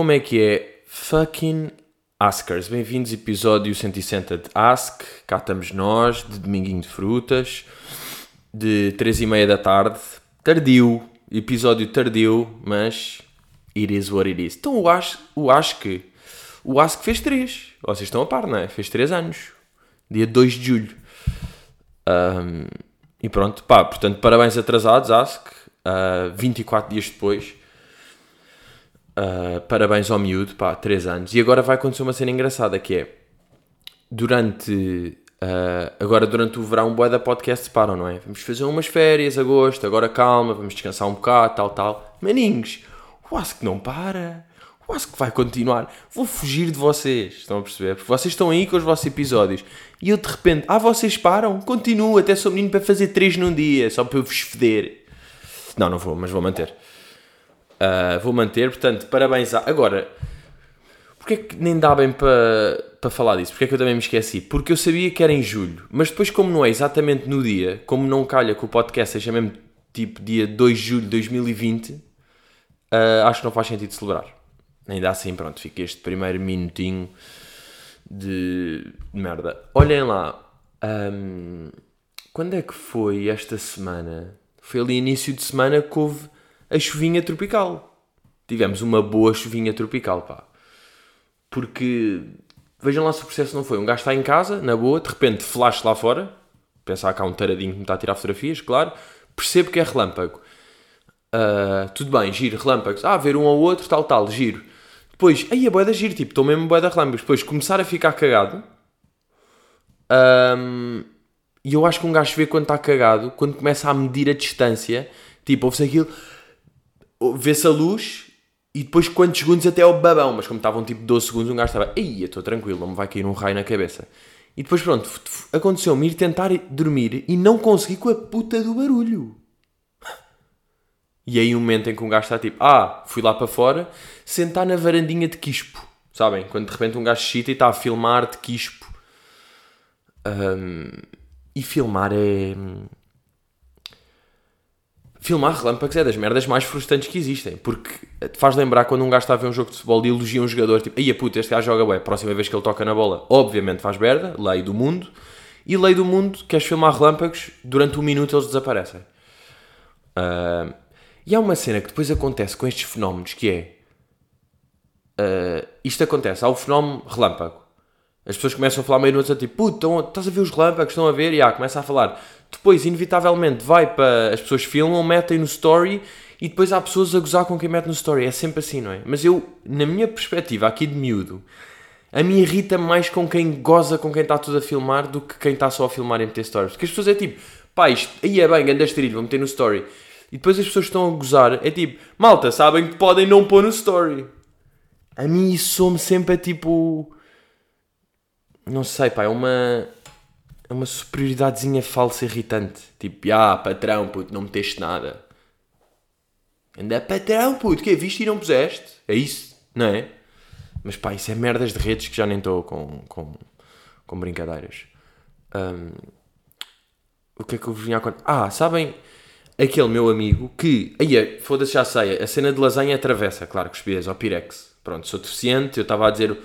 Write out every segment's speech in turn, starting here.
Como é que é? Fucking Askers. Bem-vindos, episódio 160 de Ask. Cá estamos nós, de Dominguinho de Frutas, de 3 e meia da tarde. Tardio, episódio tardio, mas it is what it is. Então o Ask, o Ask, o Ask fez 3. Vocês estão a par, não é? Fez 3 anos. Dia 2 de julho. Um, e pronto, pá, portanto, parabéns atrasados, Ask. Uh, 24 dias depois. Uh, parabéns ao miúdo, pá, 3 anos. E agora vai acontecer uma cena engraçada que é durante. Uh, agora, durante o verão, boa da podcast param, não é? Vamos fazer umas férias, agosto, agora calma, vamos descansar um bocado, tal, tal. Maninhos, o Ask não para. O Ask vai continuar. Vou fugir de vocês, estão a perceber? Porque vocês estão aí com os vossos episódios e eu de repente, ah, vocês param? Continuo, até sou menino para fazer 3 num dia, só para eu vos feder. Não, não vou, mas vou manter. Uh, vou manter, portanto, parabéns a... Agora, porque é que nem dá bem para para falar disso? Porque é que eu também me esqueci? Porque eu sabia que era em julho, mas depois como não é exatamente no dia, como não calha que o podcast seja mesmo tipo dia 2 de julho de 2020, uh, acho que não faz sentido celebrar. Ainda assim, pronto, fica este primeiro minutinho de merda. Olhem lá, um, quando é que foi esta semana? Foi ali início de semana que houve a chuvinha tropical. Tivemos uma boa chuvinha tropical, pá. Porque, vejam lá se o processo não foi. Um gajo está em casa, na boa, de repente flash lá fora. Pensar que há um taradinho que me está a tirar fotografias, claro. Percebo que é relâmpago. Uh, tudo bem, giro, relâmpagos. Ah, ver um ao outro, tal, tal, giro. Depois, aí a boeda giro, tipo, estou mesmo boeda relâmpagos. Depois começar a ficar cagado. Um, e eu acho que um gajo vê quando está cagado, quando começa a medir a distância, tipo, ouve-se aquilo, vê-se a luz e depois quantos segundos até ao babão. Mas como estavam tipo 12 segundos, um gajo estava, ei, estou tranquilo, não me vai cair um raio na cabeça. E depois pronto, aconteceu-me ir tentar dormir e não consegui com a puta do barulho. E aí um momento em que um gajo está tipo, ah, fui lá para fora, sentar na varandinha de quispo. Sabem? Quando de repente um gajo chita e está a filmar de quispo. Um, e filmar é. Filmar relâmpagos é das merdas mais frustrantes que existem. Porque te faz lembrar quando um gajo está a ver um jogo de futebol e elogia um jogador, tipo, aí a puta, este gajo joga bem, próxima vez que ele toca na bola, obviamente faz merda, lei do mundo. E lei do mundo, queres filmar relâmpagos, durante um minuto eles desaparecem. Uh, e há uma cena que depois acontece com estes fenómenos que é. Uh, isto acontece, há o fenómeno relâmpago. As pessoas começam a falar meio noite, tipo, puto, estás a ver os relâmpagos, estão a ver? E ah, começa a falar. Depois, inevitavelmente, vai para. As pessoas filmam, metem no story e depois há pessoas a gozar com quem mete no story. É sempre assim, não é? Mas eu, na minha perspectiva, aqui de miúdo, a mim irrita mais com quem goza com quem está tudo a filmar do que quem está só a filmar e meter stories. Porque as pessoas é tipo, pá, isto aí é bem, ganda trilho, vou meter no story. E depois as pessoas estão a gozar, é tipo, malta, sabem que podem não pôr no story. A mim isso some sempre a tipo. Não sei, pá, é uma. É uma superioridadezinha falsa irritante. Tipo, ah, patrão, puto, não meteste nada. Anda, patrão, puto, que viste e não puseste? É isso, não é? Mas pá, isso é merdas de redes que já nem estou com, com, com brincadeiras. Um, o que é que eu vinha a contar? Ah, sabem aquele meu amigo que. Aí, foda-se, já sei. A cena de lasanha atravessa, claro, que espias ao Pirex. Pronto, sou deficiente. Eu estava a dizer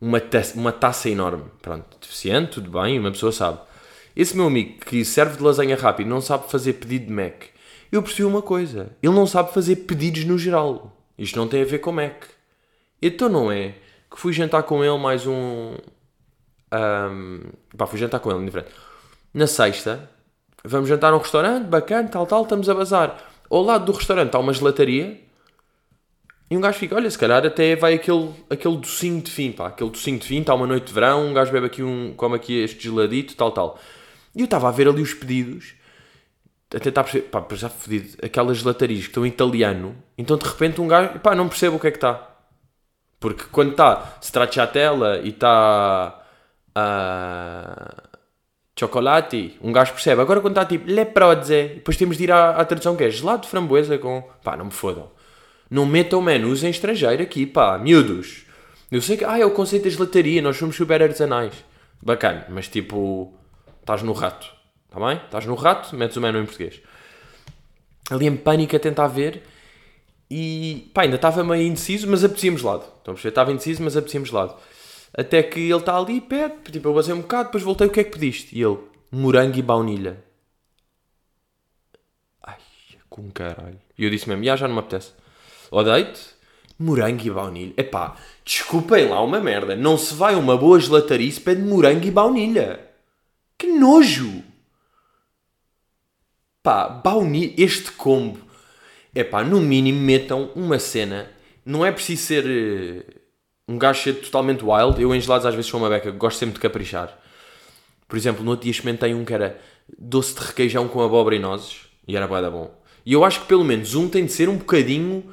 uma taça, uma taça enorme. Pronto, deficiente, tudo bem, uma pessoa sabe. Esse meu amigo que serve de lasanha rápido não sabe fazer pedido de Mac. Eu percebi uma coisa. Ele não sabe fazer pedidos no geral. Isto não tem a ver com Mac. Então não é que fui jantar com ele mais um. um pá, fui jantar com ele, diferente. Na sexta, vamos jantar num restaurante, bacana, tal, tal, estamos a bazar. Ao lado do restaurante há uma gelataria e um gajo fica, olha, se calhar até vai aquele, aquele docinho de fim, pá, aquele docinho de fim, está uma noite de verão, um gajo bebe aqui um, come aqui este geladito, tal, tal. E eu estava a ver ali os pedidos, a tentar perceber, pá, já fedido, aquelas gelatarias que estão em italiano, então de repente um gajo, pá, não percebo o que é que está. Porque quando está stracciatella e está uh, chocolate, um gajo percebe. Agora quando está tipo leprozze, depois temos de ir à, à tradução que é gelado de framboesa com... Pá, não me fodam. Não metam menus em estrangeiro aqui, pá, miúdos. Eu sei que, ah, é o conceito da gelataria, nós somos super artesanais. Bacana, mas tipo, estás no rato, está bem? Estás no rato, metes o menu em português. Ali em pânico a tentar ver E pá, ainda estava meio indeciso, mas apetecia-me gelado. Estão a perceber? Estava indeciso, mas apetecia-me gelado. Até que ele está ali, pede, tipo, eu basei um bocado, depois voltei, o que é que pediste? E ele, morango e baunilha. Ai, com caralho. E eu disse mesmo, já, já não me apetece. Date, morango e baunilha. Epá, desculpem lá uma merda. Não se vai uma boa gelatarice pede morango e baunilha. Que nojo! Pá, baunilha, este combo. Epá, no mínimo metam uma cena. Não é preciso ser uh, um gajo ser totalmente wild. Eu em gelados às vezes sou uma beca, gosto sempre de caprichar. Por exemplo, no outro dia experimentei um que era doce de requeijão com abóbora e nozes. E era bué da bom. E eu acho que pelo menos um tem de ser um bocadinho,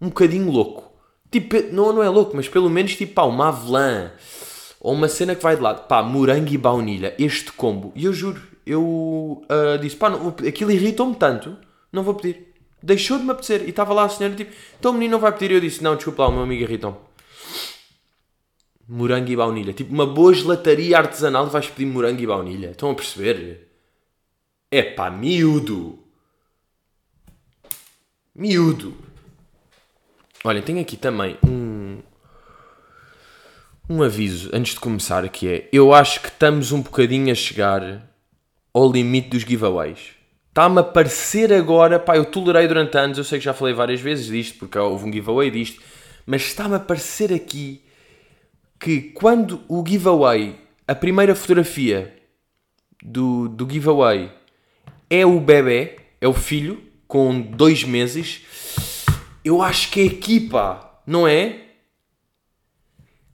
um bocadinho louco. Tipo, não, não é louco, mas pelo menos tipo, pá, uma avelã. Ou uma cena que vai de lado. Pá, morango e baunilha. Este combo. E eu juro, eu uh, disse, pá, não, aquilo irritou-me tanto, não vou pedir. Deixou de me apetecer. E estava lá a senhora, tipo, então o menino não vai pedir. E eu disse, não, desculpa lá, o meu amigo irritou-me. Morango e baunilha. Tipo, uma boa gelataria artesanal vais pedir morango e baunilha. Estão a perceber? É pá, miúdo. Miúdo. Olha, tenho aqui também um, um aviso antes de começar que é, eu acho que estamos um bocadinho a chegar ao limite dos giveaways. Está-me a parecer agora, pá, eu tolerei durante anos, eu sei que já falei várias vezes disto, porque houve um giveaway disto, mas está-me a parecer aqui que quando o giveaway, a primeira fotografia do, do giveaway é o bebê, é o filho, com dois meses, eu acho que é aqui, pá, não é?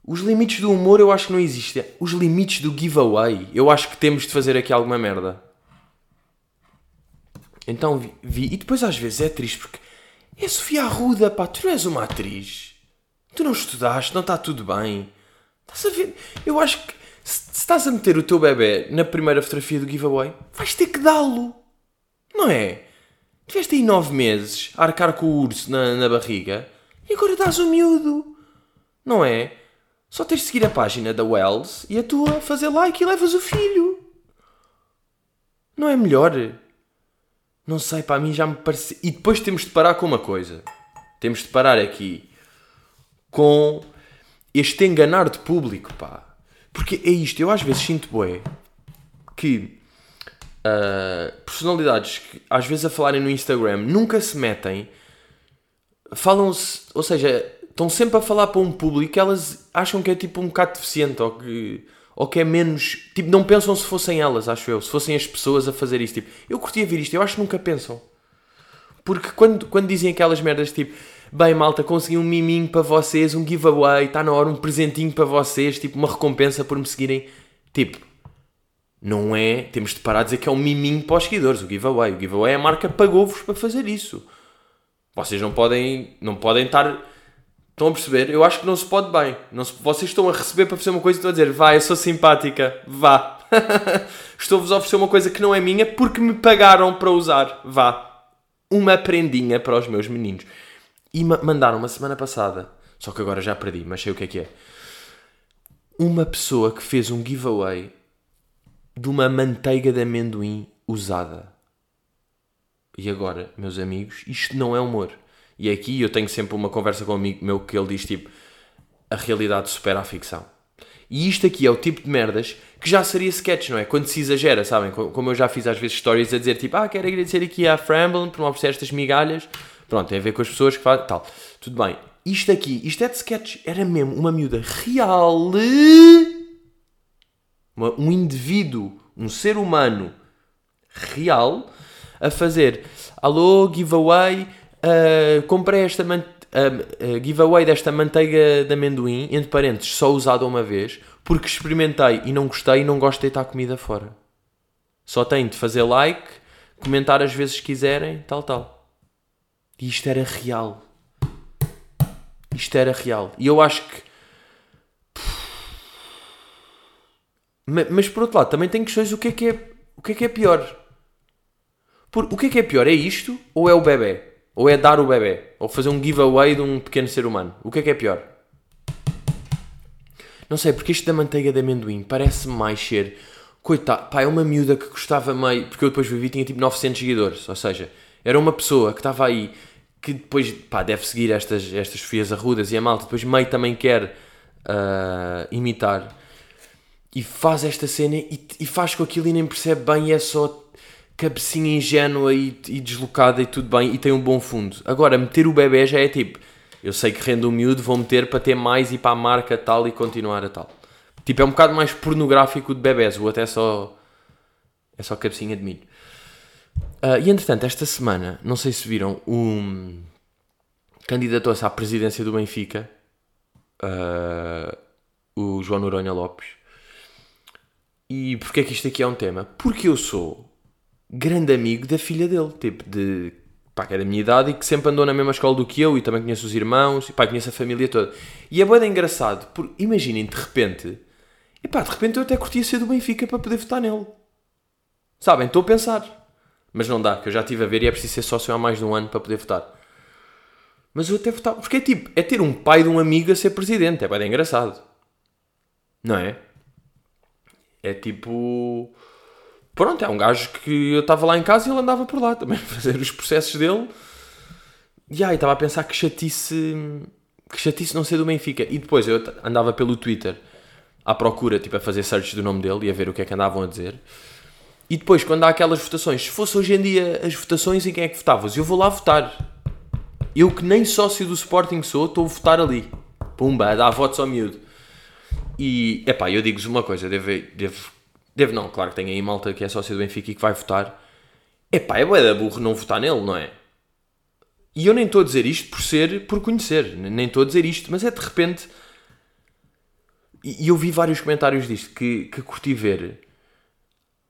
Os limites do humor eu acho que não existem. Os limites do giveaway, eu acho que temos de fazer aqui alguma merda. Então vi, vi, e depois às vezes é triste porque é Sofia Arruda, pá, tu não és uma atriz. Tu não estudaste, não está tudo bem. Estás a ver? Eu acho que se, estás a meter o teu bebê na primeira fotografia do giveaway, vais ter que dá-lo. Não é? Tiveste aí nove meses a arcar com o urso na, na barriga e agora dás o miúdo. Não é? Só tens de seguir a página da Wells e a tua, fazer like e levas o filho. Não é melhor? Não sei, para mim já me parece. E depois temos de parar com uma coisa. Temos de parar aqui com este enganar de público, pá. Porque é isto, eu às vezes sinto bué que uh, personalidades que às vezes a falarem no Instagram nunca se metem, falam-se, ou seja, estão sempre a falar para um público que elas acham que é tipo um bocado deficiente ou que, ou que é menos. Tipo, não pensam se fossem elas, acho eu, se fossem as pessoas a fazer isto. Tipo, eu curtia ver isto, eu acho que nunca pensam. Porque quando, quando dizem aquelas merdas tipo, bem malta, consegui um miminho para vocês, um giveaway, está na hora, um presentinho para vocês, tipo, uma recompensa por me seguirem. Tipo, não é. Temos de parar a dizer que é um miminho para os seguidores, o giveaway. O giveaway é a marca pagou-vos para fazer isso. Vocês não podem, não podem estar. Estão a perceber? Eu acho que não se pode bem. Não se, vocês estão a receber para fazer uma coisa e estão a dizer, vá, eu sou simpática, vá. Estou-vos a oferecer uma coisa que não é minha porque me pagaram para usar, vá. Uma prendinha para os meus meninos. E mandaram uma semana passada, só que agora já perdi, mas sei o que é que é. Uma pessoa que fez um giveaway de uma manteiga de amendoim usada. E agora, meus amigos, isto não é humor. E aqui eu tenho sempre uma conversa com um amigo meu que ele diz tipo: a realidade supera a ficção. E isto aqui é o tipo de merdas que já seria sketch, não é? Quando se exagera, sabem? Como eu já fiz às vezes histórias a dizer tipo: ah, quero agradecer aqui à Framble por me oferecer estas migalhas. Pronto, tem a ver com as pessoas que fazem tal. Tudo bem. Isto aqui, isto é de sketch. Era mesmo uma miúda real um indivíduo, um ser humano real, a fazer alô, giveaway, uh, comprei esta uh, uh, giveaway desta manteiga de amendoim, entre parênteses, só usada uma vez, porque experimentei e não gostei e não gosto de deitar comida fora. Só tem de fazer like, comentar as vezes que quiserem, tal, tal. E isto era real. Isto era real. E eu acho que Mas por outro lado, também tem questões o que é que é, o que é, que é pior. Por, o que é que é pior? É isto ou é o bebê? Ou é dar o bebê? Ou fazer um giveaway de um pequeno ser humano? O que é que é pior? Não sei, porque isto da manteiga de amendoim parece mais ser. Coitado, pá, é uma miúda que gostava meio. Porque eu depois vivi tinha tipo 900 seguidores. Ou seja, era uma pessoa que estava aí que depois, pá, deve seguir estas, estas Sofias Arrudas e a malta, depois meio também quer uh, imitar. E faz esta cena e, e, faz com aquilo e nem percebe bem e é só cabecinha ingênua e, e deslocada e tudo bem e tem um bom fundo. Agora, meter o bebê já é tipo, eu sei que rende um miúdo, vou meter para ter mais e para a marca tal e continuar a tal. Tipo, é um bocado mais pornográfico de bebés, ou até só. É só cabecinha de milho. Uh, e entretanto, esta semana, não sei se viram, um candidatou-se à presidência do Benfica, uh, o João Noronha Lopes. E porquê é que isto aqui é um tema? Porque eu sou grande amigo da filha dele, tipo, de pá, que é da minha idade e que sempre andou na mesma escola do que eu e também conheço os irmãos e pá, conheço a família toda. E é bem engraçado, porque imaginem de repente, e pá, de repente eu até curtia ser do Benfica para poder votar nele. Sabem, estou a pensar. Mas não dá, que eu já estive a ver e é preciso ser sócio há mais de um ano para poder votar. Mas eu até votava. Porque é tipo, é ter um pai de um amigo a ser presidente. É bem engraçado. Não é? É tipo. Pronto, é um gajo que eu estava lá em casa e ele andava por lá também a fazer os processos dele. E aí estava a pensar que chatice. Que chatice não ser do Benfica. E depois eu andava pelo Twitter à procura, tipo, a fazer search do nome dele e a ver o que é que andavam a dizer. E depois, quando há aquelas votações, se fosse hoje em dia as votações, em quem é que votavas? Eu vou lá votar. Eu que nem sócio do Sporting sou, estou a votar ali. Pumba, dar votos ao miúdo. E, epá, eu digo-vos uma coisa, devo, devo não, claro que tem aí malta que é sócio do Benfica e que vai votar. Epá, é bué da burro não votar nele, não é? E eu nem estou a dizer isto por ser, por conhecer, nem estou a dizer isto, mas é de repente... E eu vi vários comentários disto que, que curti ver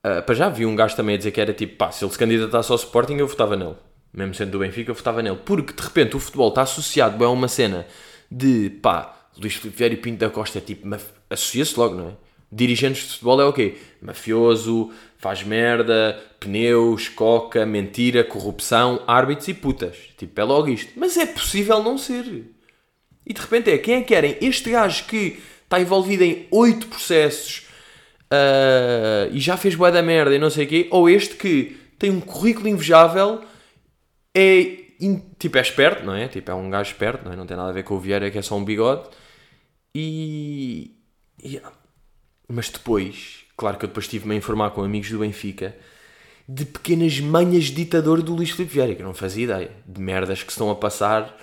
Uh, para já vi um gajo também a dizer que era tipo, pá, se ele se candidatasse ao Sporting eu votava nele. Mesmo sendo do Benfica eu votava nele. Porque de repente o futebol está associado a uma cena de, pá, Luís Filipe Vieira e Pinto da Costa é tipo, associa-se logo, não é? Dirigentes de futebol é o quê? Mafioso, faz merda, pneus, coca, mentira, corrupção, árbitros e putas. Tipo, é logo isto. Mas é possível não ser. E de repente é, quem é que querem? Este gajo que está envolvido em oito processos, uh, e já fez boa da merda e não sei o quê, ou este que tem um currículo invejável, é in, tipo, é esperto, não é? Tipo, é um gajo esperto, não, é? não tem nada a ver com o Vieira, que é só um bigode. E. e mas depois, claro que eu depois estive-me a informar com amigos do Benfica de pequenas manhas de ditador do Luís Filipe Vieira, que eu não fazia ideia, de merdas que estão a passar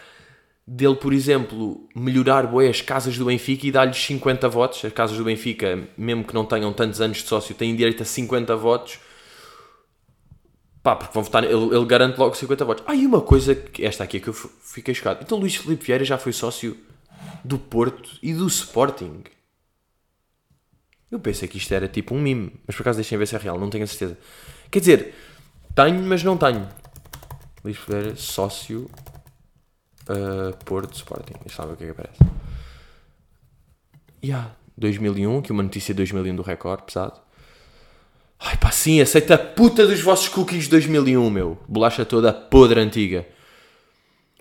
dele, por exemplo, melhorar bué, as casas do Benfica e dar-lhes 50 votos. As casas do Benfica, mesmo que não tenham tantos anos de sócio, têm direito a 50 votos. Pá, porque vão votar, ele, ele garante logo 50 votos. Ah, e uma coisa, esta aqui é que eu fiquei chocado. Então Luís Filipe Vieira já foi sócio do Porto e do Sporting. Eu pensei que isto era tipo um mime, mas por acaso deixem ver se é real, não tenho a certeza. Quer dizer, tenho, mas não tenho. Luís Vieira, sócio uh, Porto Sporting. Deixa lá ver o que é que aparece. Yeah, 2001, aqui uma notícia de 2001 do Record, pesado. Ai pá, sim, aceita a puta dos vossos cookies de 2001, meu. Bolacha toda podre antiga.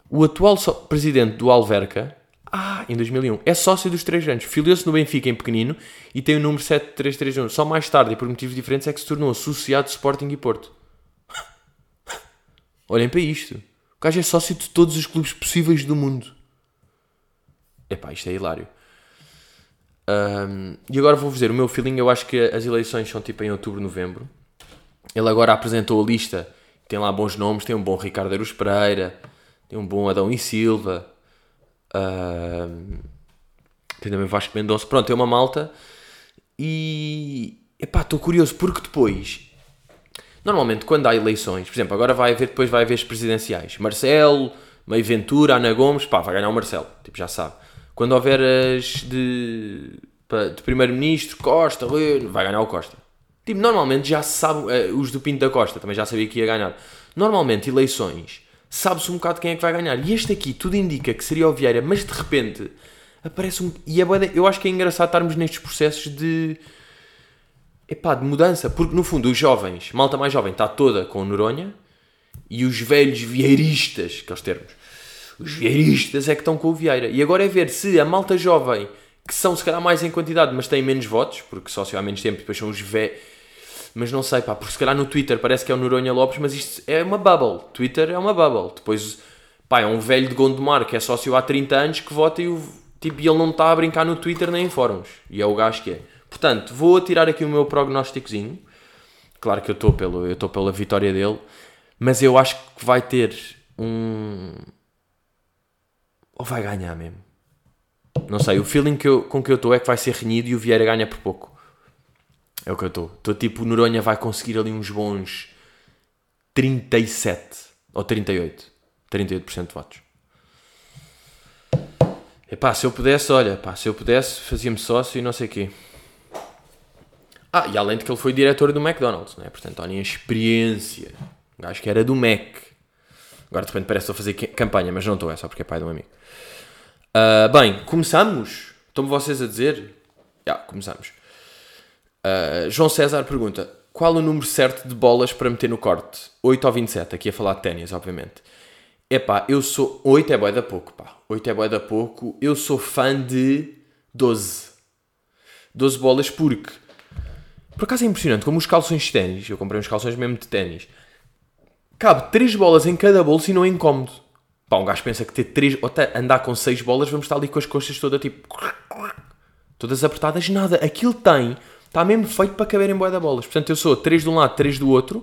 O atual so presidente do Alverca, ah, em 2001, é sócio dos três anos. Filiou-se no Benfica em pequenino e tem o número 7331. Só mais tarde, e por motivos diferentes, é que se tornou associado de Sporting e Porto. Olhem para isto. O gajo é sócio de todos os clubes possíveis do mundo. Epá, isto é hilário. Um, e agora vou-vos dizer, o meu feeling, eu acho que as eleições são tipo em outubro, novembro. Ele agora apresentou a lista, tem lá bons nomes, tem um bom Ricardo Aruz Pereira, tem um bom Adão e Silva, tem também Vasco Mendonça, pronto, é uma malta. E, epá, estou curioso, porque depois Normalmente, quando há eleições, por exemplo, agora vai haver, depois vai haver as presidenciais. Marcelo, Meio Ventura, Ana Gomes, pá, vai ganhar o Marcelo, tipo, já sabe. Quando houver as de, de Primeiro-Ministro, Costa, vai ganhar o Costa. Tipo, normalmente já se sabe, uh, os do Pinto da Costa, também já sabia que ia ganhar. Normalmente, eleições, sabe-se um bocado quem é que vai ganhar. E este aqui, tudo indica que seria o Vieira, mas de repente, aparece um... E é, eu acho que é engraçado estarmos nestes processos de epá, de mudança, porque no fundo os jovens, malta mais jovem, está toda com Noronha e os velhos vieiristas, aqueles termos, os vieiristas é que estão com o Vieira. E agora é ver se a malta jovem, que são se calhar mais em quantidade, mas têm menos votos, porque só se há menos tempo, depois são os velhos. Mas não sei, pá, porque se calhar no Twitter parece que é o Noronha Lopes, mas isto é uma bubble. Twitter é uma bubble. Depois, pá, é um velho de Gondomar que é sócio há 30 anos que vota e, o, tipo, ele não está a brincar no Twitter nem em fóruns. E é o gajo que é. Portanto, vou tirar aqui o meu prognósticozinho. Claro que eu estou pelo, eu estou pela vitória dele, mas eu acho que vai ter um ou vai ganhar mesmo. Não sei, o feeling que eu, com que eu estou é que vai ser renhido e o Vieira ganha por pouco. É o que eu estou. Estou tipo, Noronha vai conseguir ali uns bons 37 ou 38. 38% de votos. Epá, se eu pudesse, olha, pá, se eu pudesse, fazia-me sócio e não sei o quê. Ah, e além de que ele foi diretor do McDonald's, né? Portanto, olhem a experiência. Gajo que era do Mac. Agora de repente parece que estou a fazer campanha, mas não estou, é só porque é pai de um amigo. Uh, bem, começamos? Estão-me vocês a dizer? Já, começamos. Uh, João César pergunta: qual o número certo de bolas para meter no corte? 8 ou 27? Aqui a falar de ténis, obviamente. Epá, eu sou. 8 é boa da pouco, pá. 8 é boa da pouco. Eu sou fã de 12. 12 bolas porque por acaso é impressionante como os calções de ténis, eu comprei uns calções mesmo de ténis, cabe 3 bolas em cada bolso e não é incómodo. Pá, um gajo pensa que ter 3, ou até andar com 6 bolas, vamos estar ali com as costas todas tipo. todas apertadas, nada. Aquilo tem, está mesmo feito para caber em boia de bolas. Portanto, eu sou 3 de um lado, 3 do outro,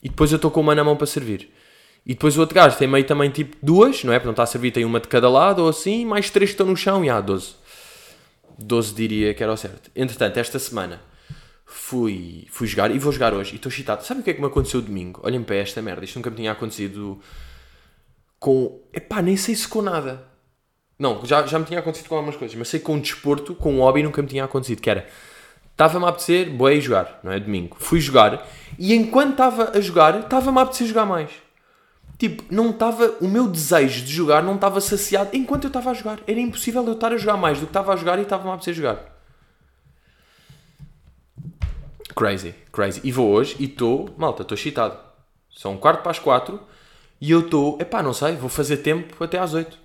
e depois eu estou com uma na mão para servir. E depois o outro gajo tem meio também tipo duas, não é? Porque não está a servir, tem uma de cada lado ou assim, mais 3 que estão no chão e há 12. 12 diria que era o certo. Entretanto, esta semana fui, fui jogar e vou jogar hoje e estou excitado. Sabe o que é que me aconteceu domingo? Olhem para esta merda, isto nunca me tinha acontecido com. Epá, nem sei se com nada. Não, já, já me tinha acontecido com algumas coisas, mas sei com um desporto, com um hobby nunca me tinha acontecido, que era. Estava-me a apetecer, boei jogar, não é? Domingo. Fui jogar e enquanto estava a jogar, estava-me a apetecer jogar mais. Tipo, não estava. O meu desejo de jogar não estava saciado enquanto eu estava a jogar. Era impossível eu estar a jogar mais do que estava a jogar e estava-me a apetecer jogar. Crazy, crazy. E vou hoje e estou, malta, estou excitado. São um quarto para as quatro e eu estou, epá, não sei, vou fazer tempo até às oito.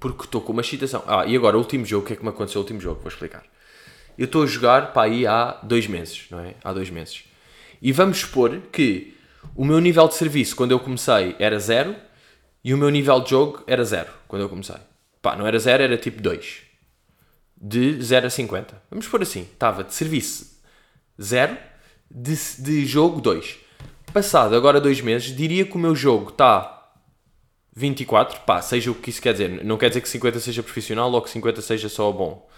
Porque estou com uma excitação. Ah, e agora, o último jogo, o que é que me aconteceu? O último jogo, vou explicar. Eu estou a jogar para aí há dois meses, não é? Há dois meses. E vamos supor que o meu nível de serviço quando eu comecei era zero e o meu nível de jogo era zero quando eu comecei. Pá, não era zero, era tipo 2. De 0 a 50. Vamos pôr assim. Estava de serviço 0, de, de jogo 2. Passado agora dois meses, diria que o meu jogo está 24, pá, seja o que isso quer dizer. Não quer dizer que 50 seja profissional ou que 50 seja só bom.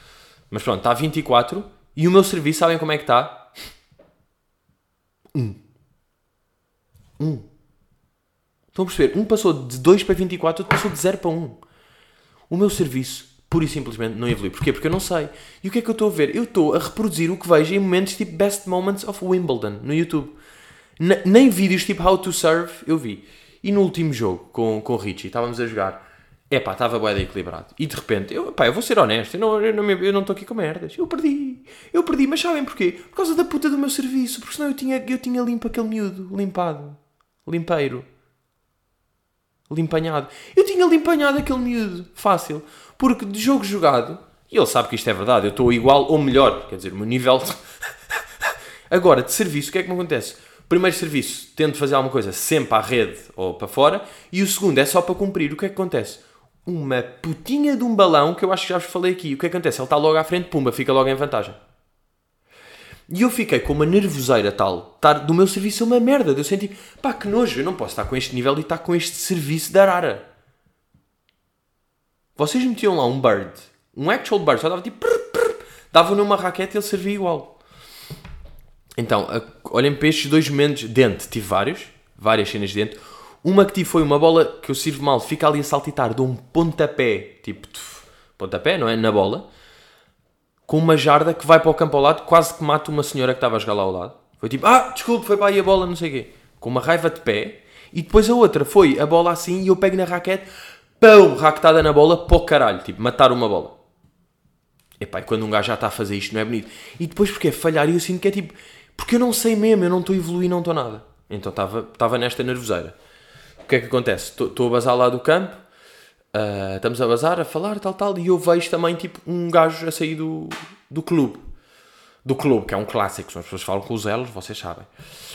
Mas pronto, está 24 e o meu serviço, sabem como é que está? 1. Um. 1. Um. Estão a perceber? Um passou de 2 para 24, outro passou de 0 para 1. Um. O meu serviço pura e simplesmente não evolui. Porquê? Porque eu não sei. E o que é que eu estou a ver? Eu estou a reproduzir o que vejo em momentos tipo Best Moments of Wimbledon no YouTube. N nem vídeos tipo How to Serve eu vi. E no último jogo com, com o Richie, estávamos a jogar. É pá, estava bem equilibrado. E de repente, eu, pá, eu vou ser honesto, eu não, eu não, eu não estou aqui com merdas. Eu perdi. Eu perdi, mas sabem porquê? Por causa da puta do meu serviço. Porque senão eu tinha, eu tinha limpo aquele miúdo. Limpado. Limpeiro. Limpanhado. Eu tinha limpanhado aquele miúdo. Fácil. Porque de jogo jogado, e ele sabe que isto é verdade, eu estou igual ou melhor, quer dizer, o meu nível. Agora, de serviço, o que é que me acontece? Primeiro serviço, tento fazer alguma coisa sempre à rede ou para fora, e o segundo é só para cumprir. O que é que acontece? Uma putinha de um balão, que eu acho que já vos falei aqui. O que acontece? Ele está logo à frente, pumba, fica logo em vantagem. E eu fiquei com uma nervoseira tal, estar do meu serviço é uma merda. Eu senti, pá, que nojo, eu não posso estar com este nível e estar com este serviço da Arara. Vocês metiam lá um bird, um actual bird, só dava tipo. Davam numa raquete e ele servia igual. Então, olhem para estes dois momentos. Dente, tive vários, várias cenas de dente. Uma que tive foi uma bola que eu sirvo mal, fica ali a saltitar, dou um pontapé, tipo, tuf, pontapé, não é? Na bola, com uma jarda que vai para o campo ao lado, quase que mata uma senhora que estava a jogar lá ao lado. Foi tipo, ah, desculpe, foi para aí a bola, não sei o quê. Com uma raiva de pé. E depois a outra foi a bola assim e eu pego na raquete, pão, raquetada na bola, pô caralho, tipo, matar uma bola. Epá, e quando um gajo já está a fazer isto não é bonito. E depois porque é falhar e eu sinto que é tipo, porque eu não sei mesmo, eu não estou a evoluir, não estou nada. Então estava nesta nervoseira. Que é que acontece? Estou a bazar lá do campo, uh, estamos a bazar, a falar, tal, tal, e eu vejo também tipo um gajo a sair do, do clube. Do clube, que é um clássico, as pessoas falam com os elos, vocês sabem.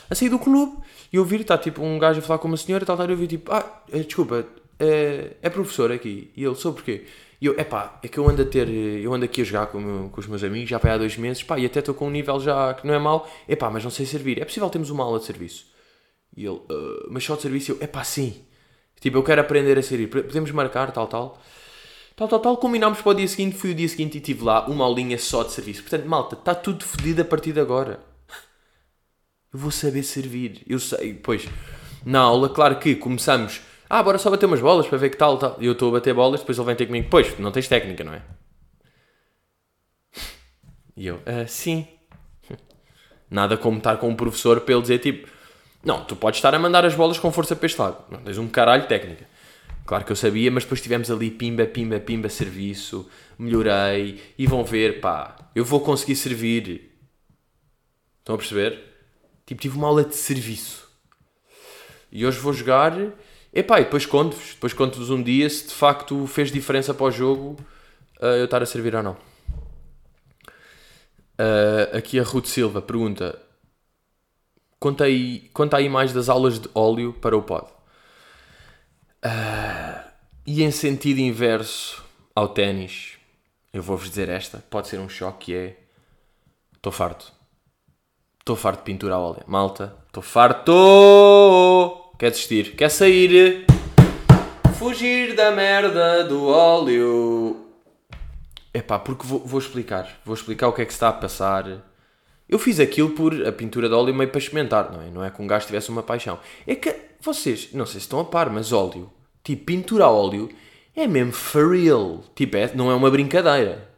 A sair do clube, e eu vi, está tipo um gajo a falar com uma senhora, tal, tal, e eu vi tipo, ah, eh, desculpa, é, é professor aqui. E ele, sou porquê? E eu, epá, é que eu ando a ter, eu ando aqui a jogar com, com os meus amigos já há dois meses, pá, e até estou com um nível já que não é mau, epá, mas não sei servir. É possível termos uma aula de serviço? E ele, uh, mas só de serviço? Eu, epá, sim. Tipo, eu quero aprender a servir. Podemos marcar, tal, tal. Tal, tal, tal. Combinámos para o dia seguinte, fui o dia seguinte e tive lá uma aulinha só de serviço. Portanto, malta, está tudo fodido a partir de agora. Eu vou saber servir. Eu sei, pois, na aula, claro que começamos ah, bora só bater umas bolas para ver que tal, tal. Eu estou a bater bolas, depois ele vem ter comigo. Pois, não tens técnica, não é? E eu, ah, sim. Nada como estar com um professor para ele dizer tipo: Não, tu podes estar a mandar as bolas com força para este lado. Não tens um caralho técnica. Claro que eu sabia, mas depois tivemos ali pimba, pimba, pimba, serviço. Melhorei. E vão ver, pá, eu vou conseguir servir. Estão a perceber? Tipo, tive uma aula de serviço. E hoje vou jogar Epá, e depois conto-vos, depois conto-vos um dia se de facto fez diferença para o jogo uh, eu estar a servir ou não. Uh, aqui a Ruth Silva pergunta: conta aí, conta aí mais das aulas de óleo para o pod. Uh, e em sentido inverso ao ténis, eu vou-vos dizer esta: pode ser um choque, que é. Estou farto. Estou farto de pintura a óleo. Malta, estou farto! quer desistir, quer sair, fugir da merda do óleo. Epá, porque vou, vou explicar, vou explicar o que é que se está a passar. Eu fiz aquilo por a pintura de óleo meio para experimentar, não é? Não é que um gajo tivesse uma paixão. É que vocês, não sei se estão a par, mas óleo, tipo pintura a óleo, é mesmo for real. Tipo, é, não é uma brincadeira.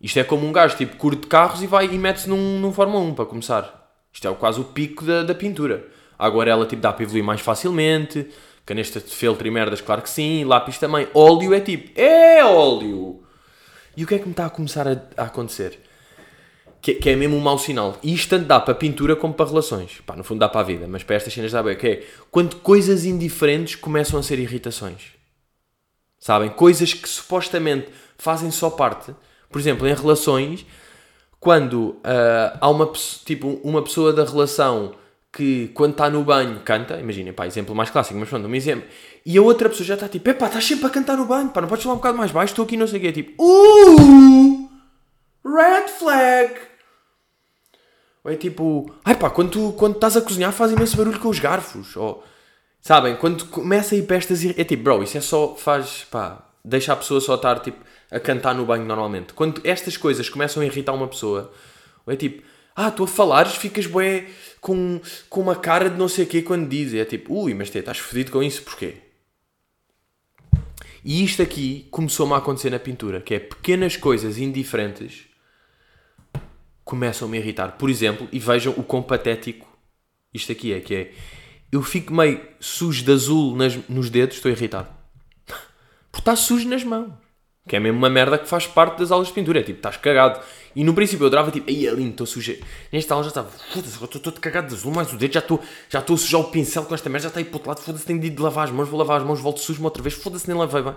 Isto é como um gajo, tipo, curte carros e vai e mete-se num, num Fórmula 1 para começar. Isto é quase o pico da, da pintura. A aguarela tipo, dá para evoluir mais facilmente. Canesta de feltro e merdas, claro que sim. Lápis também. Óleo é tipo, é óleo! E o que é que me está a começar a, a acontecer? Que, que, é mesmo um mau sinal. E isto tanto dá para pintura como para relações. Pá, no fundo dá para a vida, mas para estas cenas dá bem. Que é quando coisas indiferentes começam a ser irritações. Sabem? Coisas que supostamente fazem só parte. Por exemplo, em relações, quando uh, há uma, tipo, uma pessoa da relação que quando está no banho canta, imaginem, pá, exemplo mais clássico, mas pronto, um exemplo, e a outra pessoa já está tipo, epá, estás sempre a cantar no banho, pá, não podes falar um bocado mais baixo, estou aqui não sei o quê, tipo, uh, red flag. Ou é tipo, ai pá, quando, tu, quando estás a cozinhar faz imenso barulho com os garfos, ou, sabem, quando começa a ir para é tipo, bro, isso é só, faz, pá, deixa a pessoa só estar, tipo, a cantar no banho normalmente. Quando estas coisas começam a irritar uma pessoa, ou é tipo, ah, tu a falares, ficas bué com, com uma cara de não sei o quê quando dizes. É tipo, ui, mas te, estás fodido com isso, porquê? E isto aqui começou-me a acontecer na pintura, que é pequenas coisas indiferentes começam-me a irritar. Por exemplo, e vejam o quão patético isto aqui é, que é, eu fico meio sujo de azul nas, nos dedos, estou irritado. Porque está sujo nas mãos. Que é mesmo uma merda que faz parte das aulas de pintura. É tipo, estás cagado. E no princípio eu adorava tipo, é lindo, estou sujo. Nesta aula já estava, foda-se, estou todo cagado de azul, mais o dedo, já estou já estou a sujar o pincel com esta merda, já está aí para o outro lado, foda-se, tenho de de lavar as mãos, vou lavar as mãos, volto sujo-me outra vez, foda-se, nem lavei bem.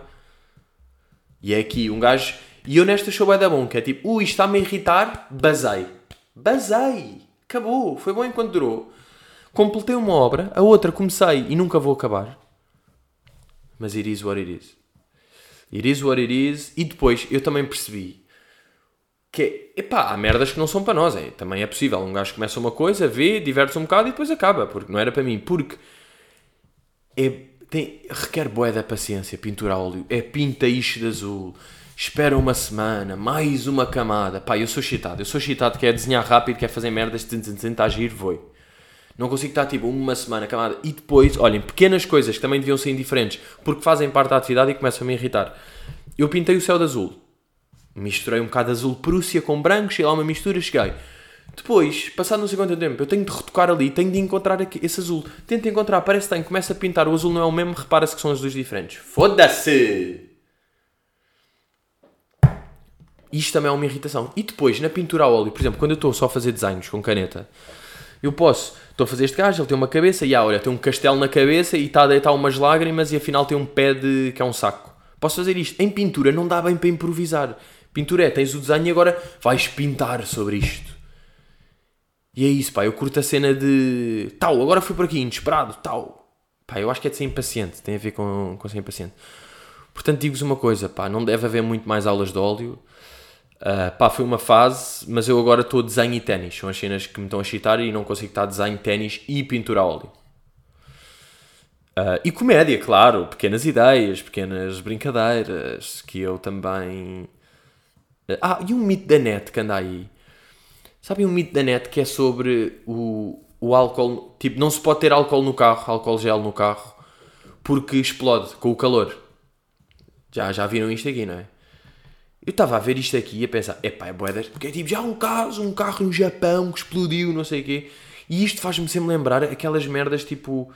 E é aqui um gajo, e eu nesta show é da bom, que é tipo, ui, está-me a irritar, basei. Basei. Acabou, foi bom enquanto durou. Completei uma obra, a outra comecei e nunca vou acabar. Mas it is what it is. It is what it is. E depois eu também percebi que é, epá, há merdas que não são para nós. É, também é possível. Um gajo começa uma coisa, vê, diverte-se um bocado e depois acaba. Porque não era para mim. Porque é, tem, requer boé da paciência, pintura a óleo. É pinta isto de azul. Espera uma semana, mais uma camada. Pá, eu sou chitado. Eu sou chitado que é desenhar rápido, quer fazer merdas, tentar agir, vou. Não consigo estar tipo uma semana camada. E depois, olhem, pequenas coisas que também deviam ser indiferentes, porque fazem parte da atividade e começam a me irritar. Eu pintei o céu de azul misturei um bocado azul Prússia com branco, cheguei lá uma mistura, cheguei. Depois, passado não sei quanto tempo, eu tenho de retocar ali, tenho de encontrar aqui, esse azul. Tento encontrar, parece que tem, começa a pintar, o azul não é o mesmo, repara-se que são azuis diferentes. Foda-se! Isto também é uma irritação. E depois, na pintura a óleo, por exemplo, quando eu estou só a fazer desenhos com caneta, eu posso, estou a fazer este gajo, ele tem uma cabeça, e ah, olha, tem um castelo na cabeça e está a deitar umas lágrimas e afinal tem um pé de, que é um saco. Posso fazer isto. Em pintura não dá bem para improvisar. Pintura é, tens o desenho e agora vais pintar sobre isto. E é isso, pá. Eu curto a cena de. Tal, agora fui por aqui, inesperado, tal. Pá, eu acho que é de ser impaciente, tem a ver com, com ser impaciente. Portanto, digo-vos uma coisa, pá, não deve haver muito mais aulas de óleo. Uh, pá, foi uma fase, mas eu agora estou desenho e ténis. São as cenas que me estão a chitar e não consigo estar desenho, ténis e pintura a óleo. Uh, e comédia, claro, pequenas ideias, pequenas brincadeiras que eu também. Ah, e um mito da net que anda aí. Sabem um mito da net que é sobre o, o álcool? Tipo, não se pode ter álcool no carro, álcool gel no carro, porque explode com o calor. Já, já viram isto aqui, não é? Eu estava a ver isto aqui e a pensar, epá, é boedas, porque é tipo, já um caso, um carro no Japão que explodiu, não sei o quê. E isto faz-me sempre lembrar aquelas merdas tipo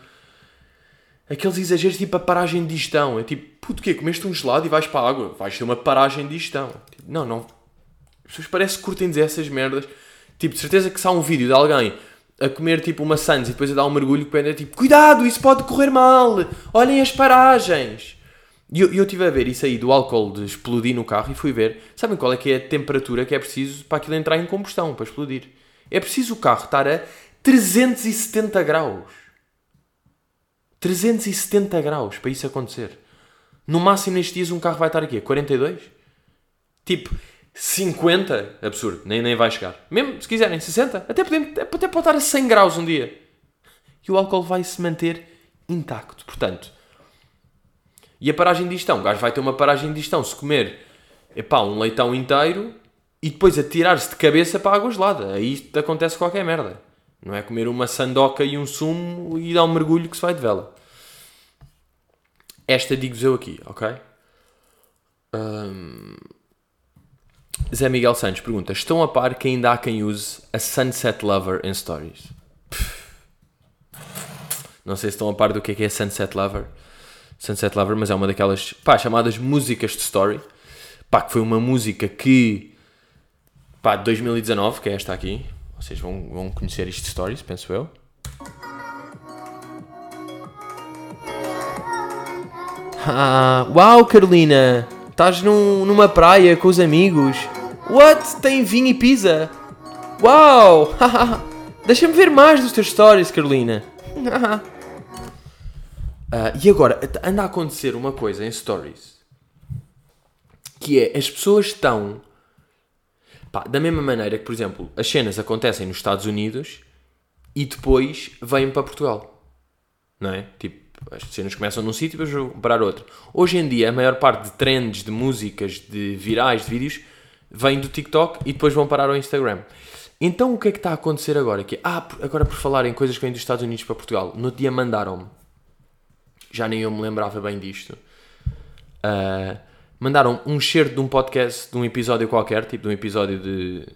aqueles exageros tipo a paragem de digestão. É tipo, puto, quê? Comeste um gelado e vais para a água. Vais ter uma paragem de digestão. Tipo, não, não. As pessoas parecem que curtem dizer essas merdas. Tipo, de certeza que se há um vídeo de alguém a comer tipo uma sandes e depois a dar um mergulho que é tipo, cuidado, isso pode correr mal. Olhem as paragens. E eu, eu estive a ver isso aí do álcool de explodir no carro e fui ver. Sabem qual é que é a temperatura que é preciso para aquilo entrar em combustão, para explodir? É preciso o carro estar a 370 graus. 370 graus para isso acontecer. No máximo nestes dias um carro vai estar aqui a 42? Tipo, 50? Absurdo, nem, nem vai chegar. Mesmo se quiserem 60, até, podemos, até pode estar a 100 graus um dia. E o álcool vai se manter intacto. Portanto, e a paragem de digestão? O gajo vai ter uma paragem de digestão se comer epá, um leitão inteiro e depois atirar-se de cabeça para a água gelada. Aí acontece qualquer merda. Não é comer uma sandoca e um sumo e dar um mergulho que se vai de vela. Esta digo-vos eu aqui, ok? Um... Zé Miguel Santos pergunta: Estão a par que ainda há quem use a Sunset Lover em stories? Não sei se estão a par do que é, que é Sunset Lover. Sunset Lover, mas é uma daquelas pá, chamadas músicas de story. Pá, que foi uma música que pá, de 2019, que é esta aqui. Vocês vão, vão conhecer isto de stories, penso eu. Ah, uau, Carolina! Estás num, numa praia com os amigos. What? Tem vinho e pizza? Uau! Deixa-me ver mais dos teus stories, Carolina. uh, e agora, anda a acontecer uma coisa em stories. Que é, as pessoas estão Pá, da mesma maneira que, por exemplo, as cenas acontecem nos Estados Unidos e depois vêm para Portugal. Não é? Tipo, as cenas começam num sítio e depois vão parar outro. Hoje em dia, a maior parte de trends, de músicas, de virais, de vídeos, vem do TikTok e depois vão parar ao Instagram. Então o que é que está a acontecer agora? Que, ah, agora por falar em coisas que vêm dos Estados Unidos para Portugal, no dia mandaram-me, já nem eu me lembrava bem disto, uh, mandaram um cheiro de um podcast, de um episódio qualquer, tipo de um episódio de.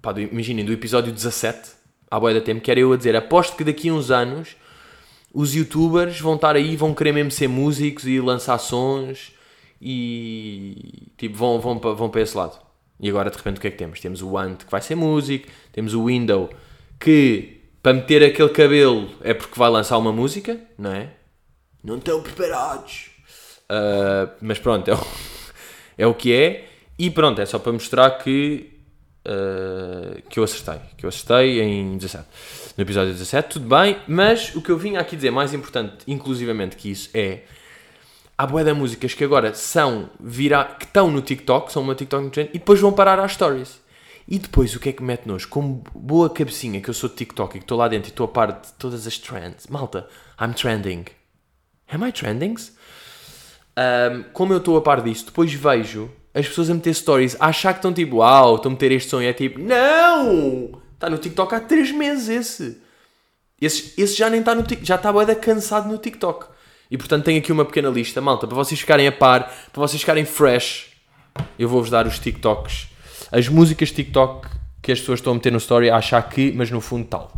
Pá, do, imaginem, do episódio 17, à boia da tempo, que era eu a dizer: aposto que daqui a uns anos os youtubers vão estar aí, vão querer mesmo ser músicos e lançar sons e. tipo, vão, vão, vão para esse lado. E agora de repente o que é que temos? Temos o Ant que vai ser músico, temos o Window que para meter aquele cabelo é porque vai lançar uma música, não é? Não estão preparados. Uh, mas pronto, é o, é o que é. E pronto, é só para mostrar que, uh, que eu acertei. Que eu acertei em 17. No episódio 17, tudo bem. Mas o que eu vim aqui dizer, mais importante, inclusivamente que isso, é. Há boé de músicas que agora são virar, que estão no TikTok, são uma TikTok trend, e depois vão parar às stories. E depois o que é que mete nos Como boa cabecinha que eu sou de TikTok e que estou lá dentro e estou a par de todas as trends. Malta, I'm trending. Am I trending? Um, como eu estou a par disso, depois vejo as pessoas a meter stories, a achar que estão tipo, uau, estão a meter este som e é tipo, não! Está no TikTok há 3 meses esse. Esse, esse já nem está no TikTok, já está boeda cansado no TikTok. E portanto tenho aqui uma pequena lista, malta, para vocês ficarem a par, para vocês ficarem fresh. Eu vou-vos dar os TikToks, as músicas TikTok que as pessoas estão a meter no story a achar que, mas no fundo tal.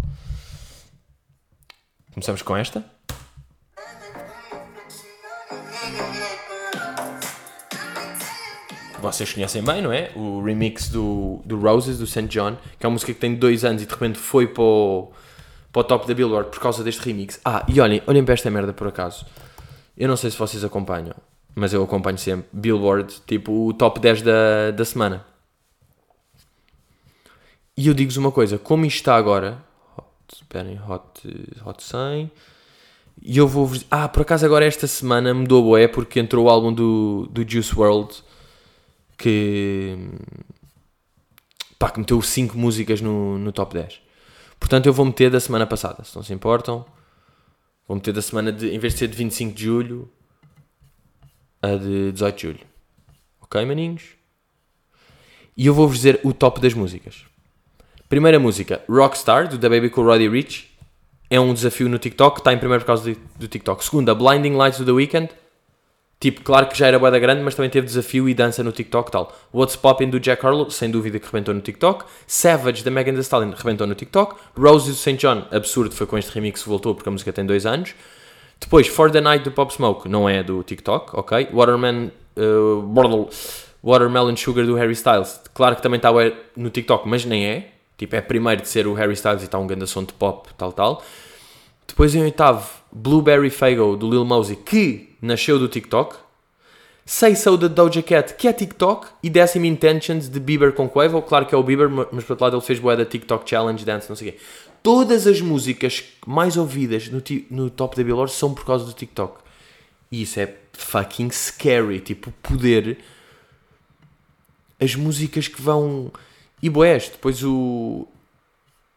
Começamos com esta. Vocês conhecem bem, não é? O remix do, do Roses, do St. John, que é uma música que tem dois anos e de repente foi para o, para o top da Billboard por causa deste remix. Ah, e olhem, olhem para esta merda por acaso. Eu não sei se vocês acompanham, mas eu acompanho sempre. Billboard, tipo o top 10 da, da semana. E eu digo-vos uma coisa, como isto está agora, esperem, hot, hot 100, E eu vou vos Ah, por acaso agora esta semana mudou boé porque entrou o álbum do, do Juice World que. pá, que meteu 5 músicas no, no top 10. Portanto, eu vou meter da semana passada, se não se importam. Vou meter da semana de. em vez de ser de 25 de julho, a de 18 de julho. Ok, maninhos? E eu vou-vos dizer o top das músicas. Primeira música, Rockstar, do The Baby Cool Roddy Rich. É um desafio no TikTok, está em primeiro por causa do, do TikTok. Segunda, Blinding Lights do The Weeknd. Tipo, claro que já era boeda grande, mas também teve desafio e dança no TikTok tal. What's Poppin' do Jack Harlow, sem dúvida que rebentou no TikTok. Savage da Megan Thee Stallion rebentou no TikTok. Roses do St. John, absurdo, foi com este remix que voltou porque a música tem dois anos. Depois, For the Night do Pop Smoke, não é do TikTok, ok. Waterman, uh, Watermelon Sugar do Harry Styles, claro que também está no TikTok, mas nem é. Tipo, é primeiro de ser o Harry Styles e está um grande som de pop, tal, tal. Depois em oitavo, Blueberry Fago do Lil Mosey, que nasceu do TikTok. Say So da Doja Cat, que é TikTok. E décimo Intentions de Bieber com Quavo. Claro que é o Bieber, mas por outro lado ele fez boa da TikTok Challenge Dance, não sei o quê. Todas as músicas mais ouvidas no, no top da Billboard são por causa do TikTok. E isso é fucking scary. Tipo, poder. As músicas que vão. E boés, depois o.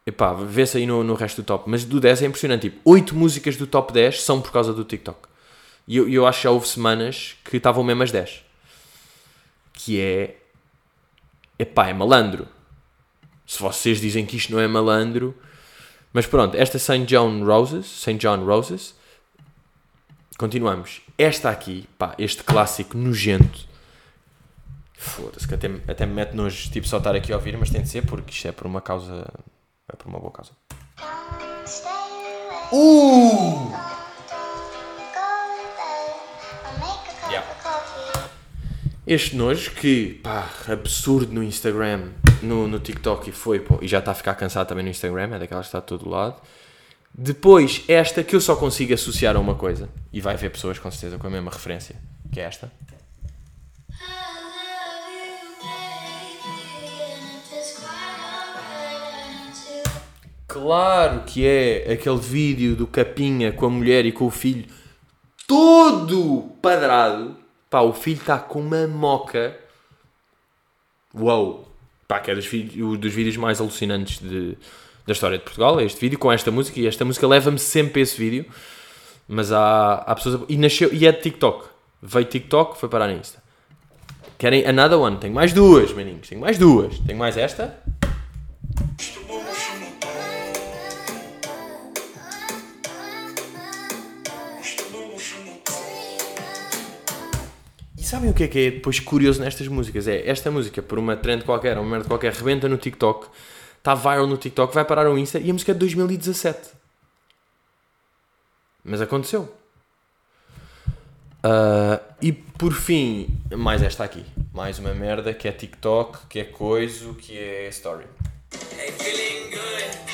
Epá, vê-se aí no, no resto do top. Mas do 10 é impressionante. Tipo, 8 músicas do top 10 são por causa do TikTok. E eu, eu acho que já houve semanas que estavam mesmo as 10. Que é. Epá, é malandro. Se vocês dizem que isto não é malandro. Mas pronto, esta St. John Roses. St. John Roses. Continuamos. Esta aqui, pá, este clássico nojento. Foda-se, que até, até me mete nojo, tipo, só estar aqui a ouvir, mas tem de ser porque isto é por uma causa. É por uma boa causa. Uh! Este nojo que, pá, absurdo no Instagram, no, no TikTok e foi, pô, e já está a ficar cansado também no Instagram, é daquelas que está todo lado. Depois, esta que eu só consigo associar a uma coisa, e vai ver pessoas com certeza com a mesma referência, que é esta. Claro que é aquele vídeo do Capinha com a mulher e com o filho todo padrado. Pá, o filho está com uma moca. Uou! Pá, que é dos, dos vídeos mais alucinantes de, da história de Portugal. É este vídeo com esta música. E esta música leva-me sempre a esse vídeo. Mas há, há pessoas. E, nasceu, e é de TikTok. Veio TikTok, foi parar na Insta. Querem another one? Tenho mais duas, maninhos. Tenho mais duas. Tenho mais esta. Sabem o que é que é depois curioso nestas músicas? É esta música, por uma trend qualquer, uma merda qualquer, rebenta no TikTok, está viral no TikTok, vai parar ao Insta e a música é de 2017. Mas aconteceu. Uh, e por fim, mais esta aqui. Mais uma merda que é TikTok, que é coisa, que é story. Hey,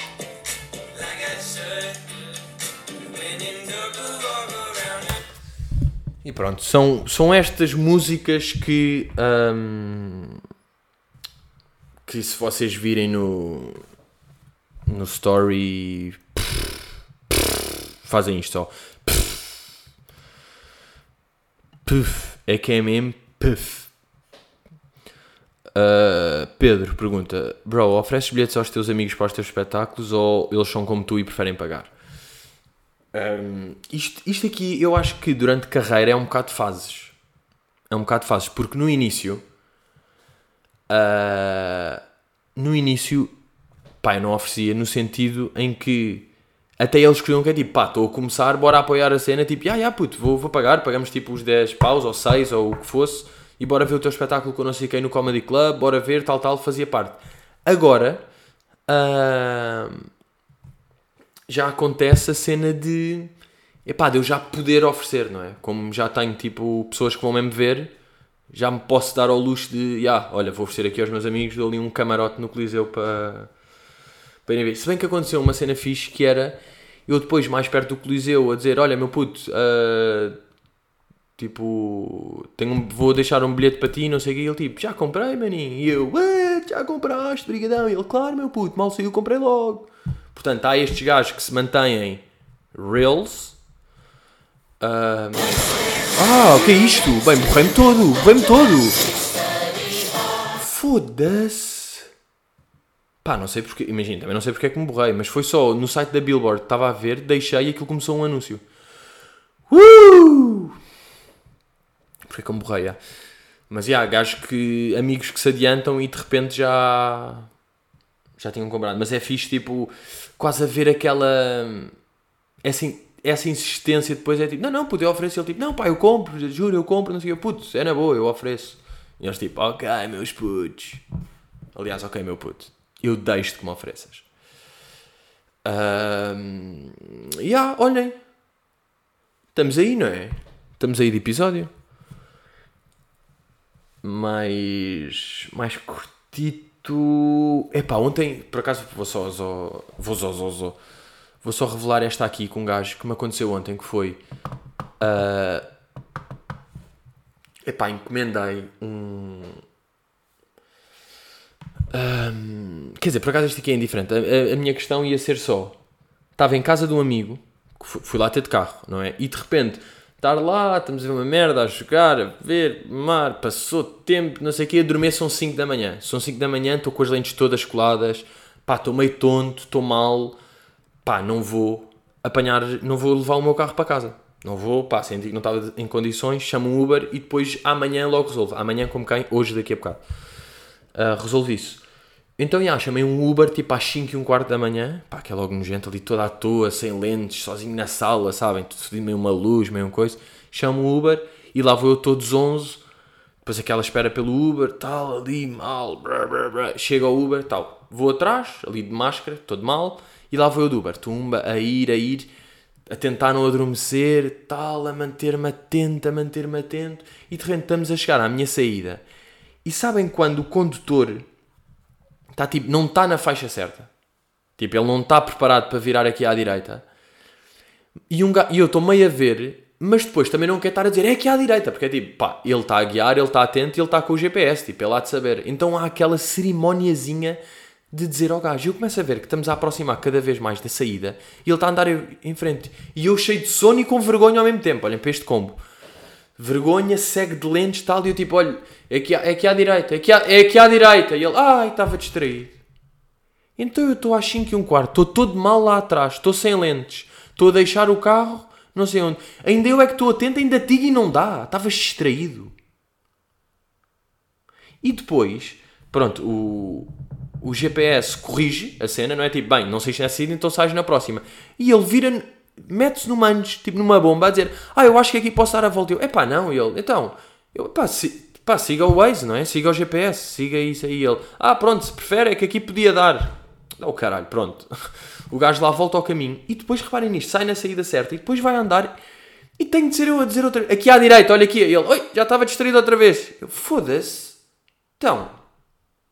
E pronto, são, são estas músicas que. Um, que se vocês virem no. no story. fazem isto só. Puff. É que é mesmo. Puff. Uh, Pedro pergunta: Bro, ofereces bilhetes aos teus amigos para os teus espetáculos ou eles são como tu e preferem pagar? Um, isto, isto aqui eu acho que durante carreira é um bocado de fases. É um bocado de fases, porque no início. Uh, no início, pá, eu não oferecia no sentido em que até eles queriam que é tipo, pá, estou a começar, bora apoiar a cena, tipo, ah, yeah, puto, vou, vou pagar, pagamos tipo os 10 paus ou 6 ou o que fosse, e bora ver o teu espetáculo com não sei quem no Comedy Club, bora ver, tal, tal, fazia parte. Agora, uh, já acontece a cena de epá, de eu já poder oferecer, não é? Como já tenho tipo pessoas que vão mesmo ver, já me posso dar ao luxo de, yeah, olha, vou oferecer aqui aos meus amigos, dou ali um camarote no Coliseu para, para ver. Se bem que aconteceu uma cena fixe que era eu depois, mais perto do Coliseu, a dizer: Olha, meu puto, uh, tipo, tenho, vou deixar um bilhete para ti, não sei o que. Ele, tipo, já comprei, maninho. E eu, já compraste, brigadão. E ele, claro, meu puto, mal saiu, comprei logo. Portanto, há estes gajos que se mantêm reels Ah, ah, o que é isto? Bem, borrei-me todo, borrei-me todo. Foda-se. Pá, não sei porque, imagina, também não sei porque é que me borrei, mas foi só no site da Billboard, estava a ver, deixei e aquilo começou um anúncio. Uh! Porque é que eu me borrei, já. Mas, já, gajos que, amigos que se adiantam e de repente já, já tinham comprado. Mas é fixe, tipo, quase a ver aquela, essa, essa insistência depois é tipo, não, não, puto, eu ofereço. Ele tipo, não, pá, eu compro, juro, eu compro, não sei o quê. Putz, é na boa, eu ofereço. E eles tipo, ok, meus putos. Aliás, ok, meu puto, eu deixo-te que me ofereças. Um, e yeah, olhem, estamos aí, não é? Estamos aí de episódio. Mais, mais curtito. Epá, ontem, por acaso, vou só, vou só, vou só revelar esta aqui com um gajo que me aconteceu ontem, que foi... Uh, Epá, encomendei um. um quer dizer, por acaso isto aqui é indiferente. A, a, a, minha questão ia ser só: estava em casa de um amigo, fui, fui lá ter de carro, não é? E de repente, estar lá, estamos a ver uma merda, a jogar, a ver, mar, passou tempo, não sei o quê, adormeço são 5 da manhã. São 5 da manhã, estou com as lentes todas coladas, pá, estou meio tonto, estou mal, pá, não vou apanhar, não vou levar o meu carro para casa não vou, pá, senti que não estava em condições, chamo um Uber e depois amanhã logo resolvo. Amanhã como quem? Hoje daqui a bocado. Uh, resolvo isso. Então, já, chamei um Uber tipo às 5 e um quarto da manhã, pá, que é logo nojento ali toda à toa, sem lentes, sozinho na sala, sabem? Tudo meio uma luz, meio uma coisa. Chamo um Uber e lá vou eu todos 11, depois aquela espera pelo Uber, tal, ali, mal, brá, brá, brá. chega ao Uber, tal. Vou atrás, ali de máscara, todo mal, e lá vou eu do Uber, tumba, a ir, a ir a tentar não adormecer, tal, a manter-me atento, a manter-me atento, e de repente estamos a chegar à minha saída. E sabem quando o condutor está tipo, não está na faixa certa? Tipo, ele não está preparado para virar aqui à direita. E, um, e eu estou meio a ver, mas depois também não quer estar a dizer é aqui à direita, porque é tipo, pá, ele está a guiar, ele está atento ele está com o GPS, tipo, ele há de saber. Então há aquela cerimóniazinha de dizer ao gajo. E eu começo a ver que estamos a aproximar cada vez mais da saída e ele está a andar em frente. E eu cheio de sono e com vergonha ao mesmo tempo. Olhem para este combo. Vergonha, segue de lentes tal. E eu tipo, olha, é aqui, é aqui à direita, é aqui, à, é aqui à direita. E ele, ai, estava distraído. Então eu estou às 5 e um quarto, estou todo mal lá atrás, estou sem lentes, estou a deixar o carro, não sei onde. Ainda eu é que estou atento, ainda digo e não dá. Estavas distraído. E depois, pronto, o, o GPS corrige a cena, não é tipo, bem, não sei se é assim, então sais na próxima. E ele vira, mete-se no manjo, tipo numa bomba, a dizer, ah, eu acho que aqui posso dar a volta. Eu, epá, não, e ele, então, eu, pá, si, pá, siga o Waze, não é? Siga o GPS, siga isso aí. Ele, ah, pronto, se prefere, é que aqui podia dar. Oh, caralho, pronto. O gajo lá volta ao caminho. E depois, reparem nisto, sai na saída certa e depois vai andar e tem de ser eu a dizer outra. Aqui à direita, olha aqui. Ele, oi, já estava distraído outra vez. Foda-se. Então,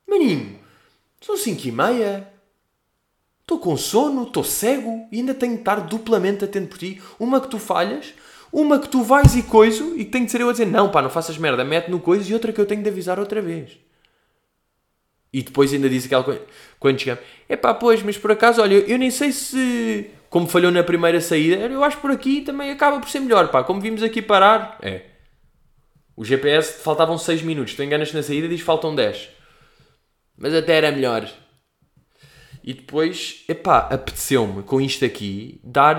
maninho, são 5 e meia. Estou com sono, estou cego e ainda tenho de estar duplamente atento por ti. Uma que tu falhas, uma que tu vais e coiso e que tenho de ser eu a dizer não, pá, não faças merda, mete no coiso e outra que eu tenho de avisar outra vez. E depois ainda disse aquela coisa, quando chegamos, é pá, pois, mas por acaso, olha, eu nem sei se, como falhou na primeira saída, eu acho que por aqui também acaba por ser melhor, pá, como vimos aqui parar, é. O GPS faltavam 6 minutos, tu enganas na saída diz faltam 10. Mas até era melhor. E depois, epá, apeteceu-me com isto aqui dar.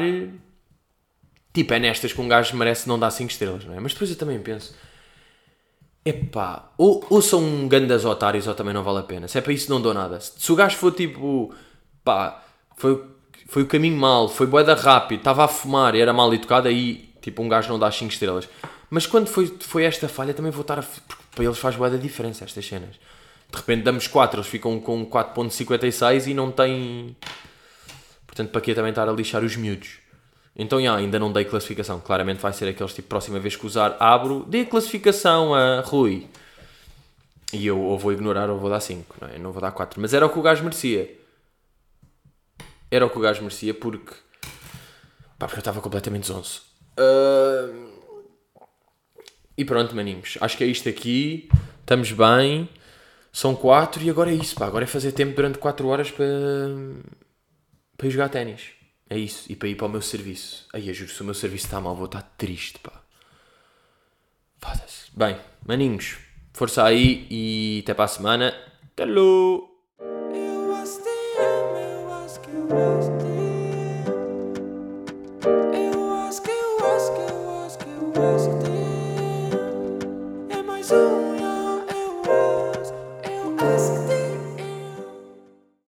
Tipo, é nestas que um gajo merece não dar 5 estrelas, não é? Mas depois eu também penso. Epá, ou, ou são gandas otários ou também não vale a pena. Se é para isso não dou nada. Se o gajo for tipo. pá, foi, foi o caminho mal, foi boeda rápido, estava a fumar e era mal educado, aí tipo um gajo não dá 5 estrelas. Mas quando foi, foi esta falha também vou estar a. Porque para eles faz boeda diferença estas cenas de repente damos 4, eles ficam com 4.56 e não têm... Portanto, para que também estar a lixar os miúdos? Então, já, ainda não dei classificação. Claramente vai ser aqueles tipo, próxima vez que usar, abro, dê classificação a Rui. E eu ou vou ignorar ou vou dar 5, não, é? não vou dar 4. Mas era o que o gajo merecia. Era o que o gajo merecia porque... Pá, porque eu estava completamente zonzo. Uh... E pronto, maninhos. Acho que é isto aqui. Estamos bem. São quatro e agora é isso, pá. Agora é fazer tempo durante quatro horas para, para ir jogar ténis. É isso. E para ir para o meu serviço. Aí, eu juro, se o meu serviço está mal, vou estar triste, pá. Foda-se. Bem, maninhos, força aí e até para a semana. Hello!